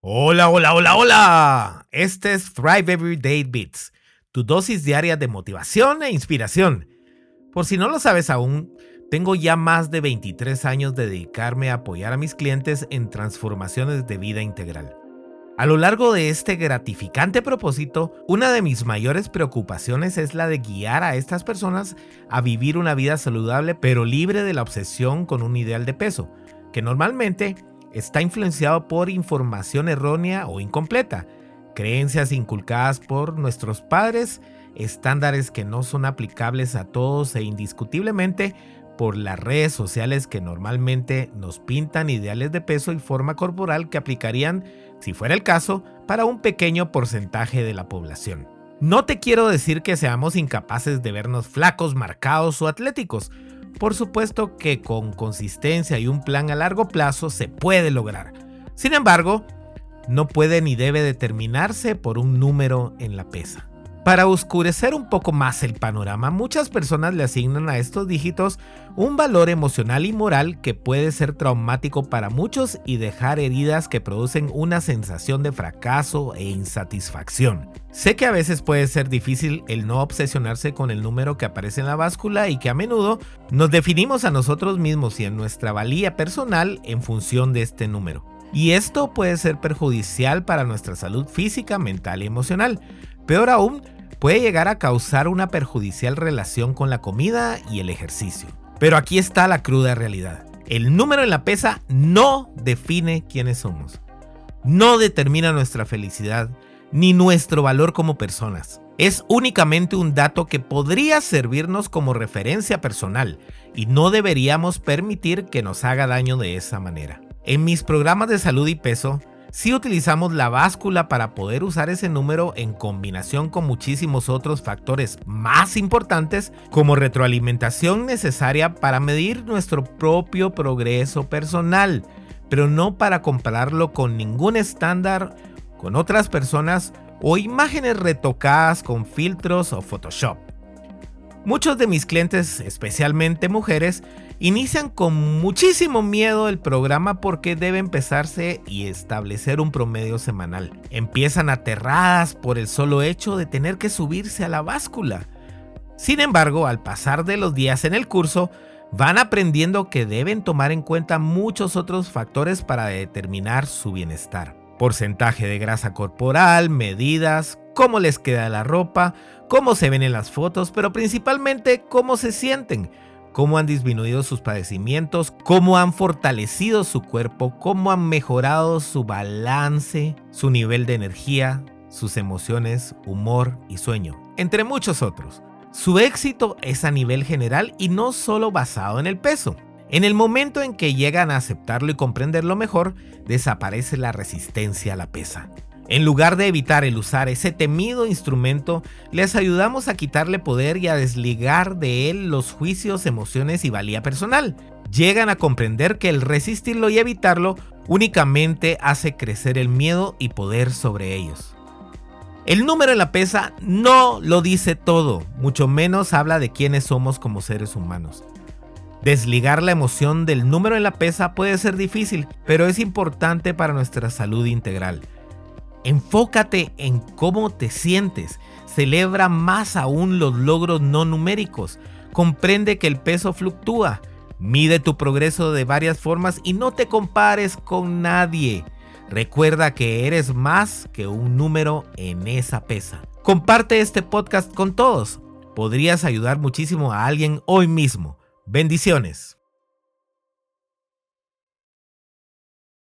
Hola, hola, hola, hola. Este es Thrive Everyday Beats, tu dosis diaria de motivación e inspiración. Por si no lo sabes aún, tengo ya más de 23 años de dedicarme a apoyar a mis clientes en transformaciones de vida integral. A lo largo de este gratificante propósito, una de mis mayores preocupaciones es la de guiar a estas personas a vivir una vida saludable pero libre de la obsesión con un ideal de peso, que normalmente está influenciado por información errónea o incompleta, creencias inculcadas por nuestros padres, estándares que no son aplicables a todos e indiscutiblemente por las redes sociales que normalmente nos pintan ideales de peso y forma corporal que aplicarían, si fuera el caso, para un pequeño porcentaje de la población. No te quiero decir que seamos incapaces de vernos flacos, marcados o atléticos, por supuesto que con consistencia y un plan a largo plazo se puede lograr. Sin embargo, no puede ni debe determinarse por un número en la pesa. Para oscurecer un poco más el panorama, muchas personas le asignan a estos dígitos un valor emocional y moral que puede ser traumático para muchos y dejar heridas que producen una sensación de fracaso e insatisfacción. Sé que a veces puede ser difícil el no obsesionarse con el número que aparece en la báscula y que a menudo nos definimos a nosotros mismos y en nuestra valía personal en función de este número. Y esto puede ser perjudicial para nuestra salud física, mental y emocional. Peor aún, puede llegar a causar una perjudicial relación con la comida y el ejercicio. Pero aquí está la cruda realidad. El número en la pesa no define quiénes somos. No determina nuestra felicidad ni nuestro valor como personas. Es únicamente un dato que podría servirnos como referencia personal y no deberíamos permitir que nos haga daño de esa manera. En mis programas de salud y peso, si utilizamos la báscula para poder usar ese número en combinación con muchísimos otros factores más importantes como retroalimentación necesaria para medir nuestro propio progreso personal, pero no para compararlo con ningún estándar, con otras personas o imágenes retocadas con filtros o Photoshop. Muchos de mis clientes, especialmente mujeres, inician con muchísimo miedo el programa porque debe empezarse y establecer un promedio semanal. Empiezan aterradas por el solo hecho de tener que subirse a la báscula. Sin embargo, al pasar de los días en el curso, van aprendiendo que deben tomar en cuenta muchos otros factores para determinar su bienestar. Porcentaje de grasa corporal, medidas, cómo les queda la ropa, cómo se ven en las fotos, pero principalmente cómo se sienten cómo han disminuido sus padecimientos, cómo han fortalecido su cuerpo, cómo han mejorado su balance, su nivel de energía, sus emociones, humor y sueño, entre muchos otros. Su éxito es a nivel general y no solo basado en el peso. En el momento en que llegan a aceptarlo y comprenderlo mejor, desaparece la resistencia a la pesa. En lugar de evitar el usar ese temido instrumento, les ayudamos a quitarle poder y a desligar de él los juicios, emociones y valía personal. Llegan a comprender que el resistirlo y evitarlo únicamente hace crecer el miedo y poder sobre ellos. El número en la pesa no lo dice todo, mucho menos habla de quiénes somos como seres humanos. Desligar la emoción del número en la pesa puede ser difícil, pero es importante para nuestra salud integral. Enfócate en cómo te sientes. Celebra más aún los logros no numéricos. Comprende que el peso fluctúa. Mide tu progreso de varias formas y no te compares con nadie. Recuerda que eres más que un número en esa pesa. Comparte este podcast con todos. Podrías ayudar muchísimo a alguien hoy mismo. Bendiciones.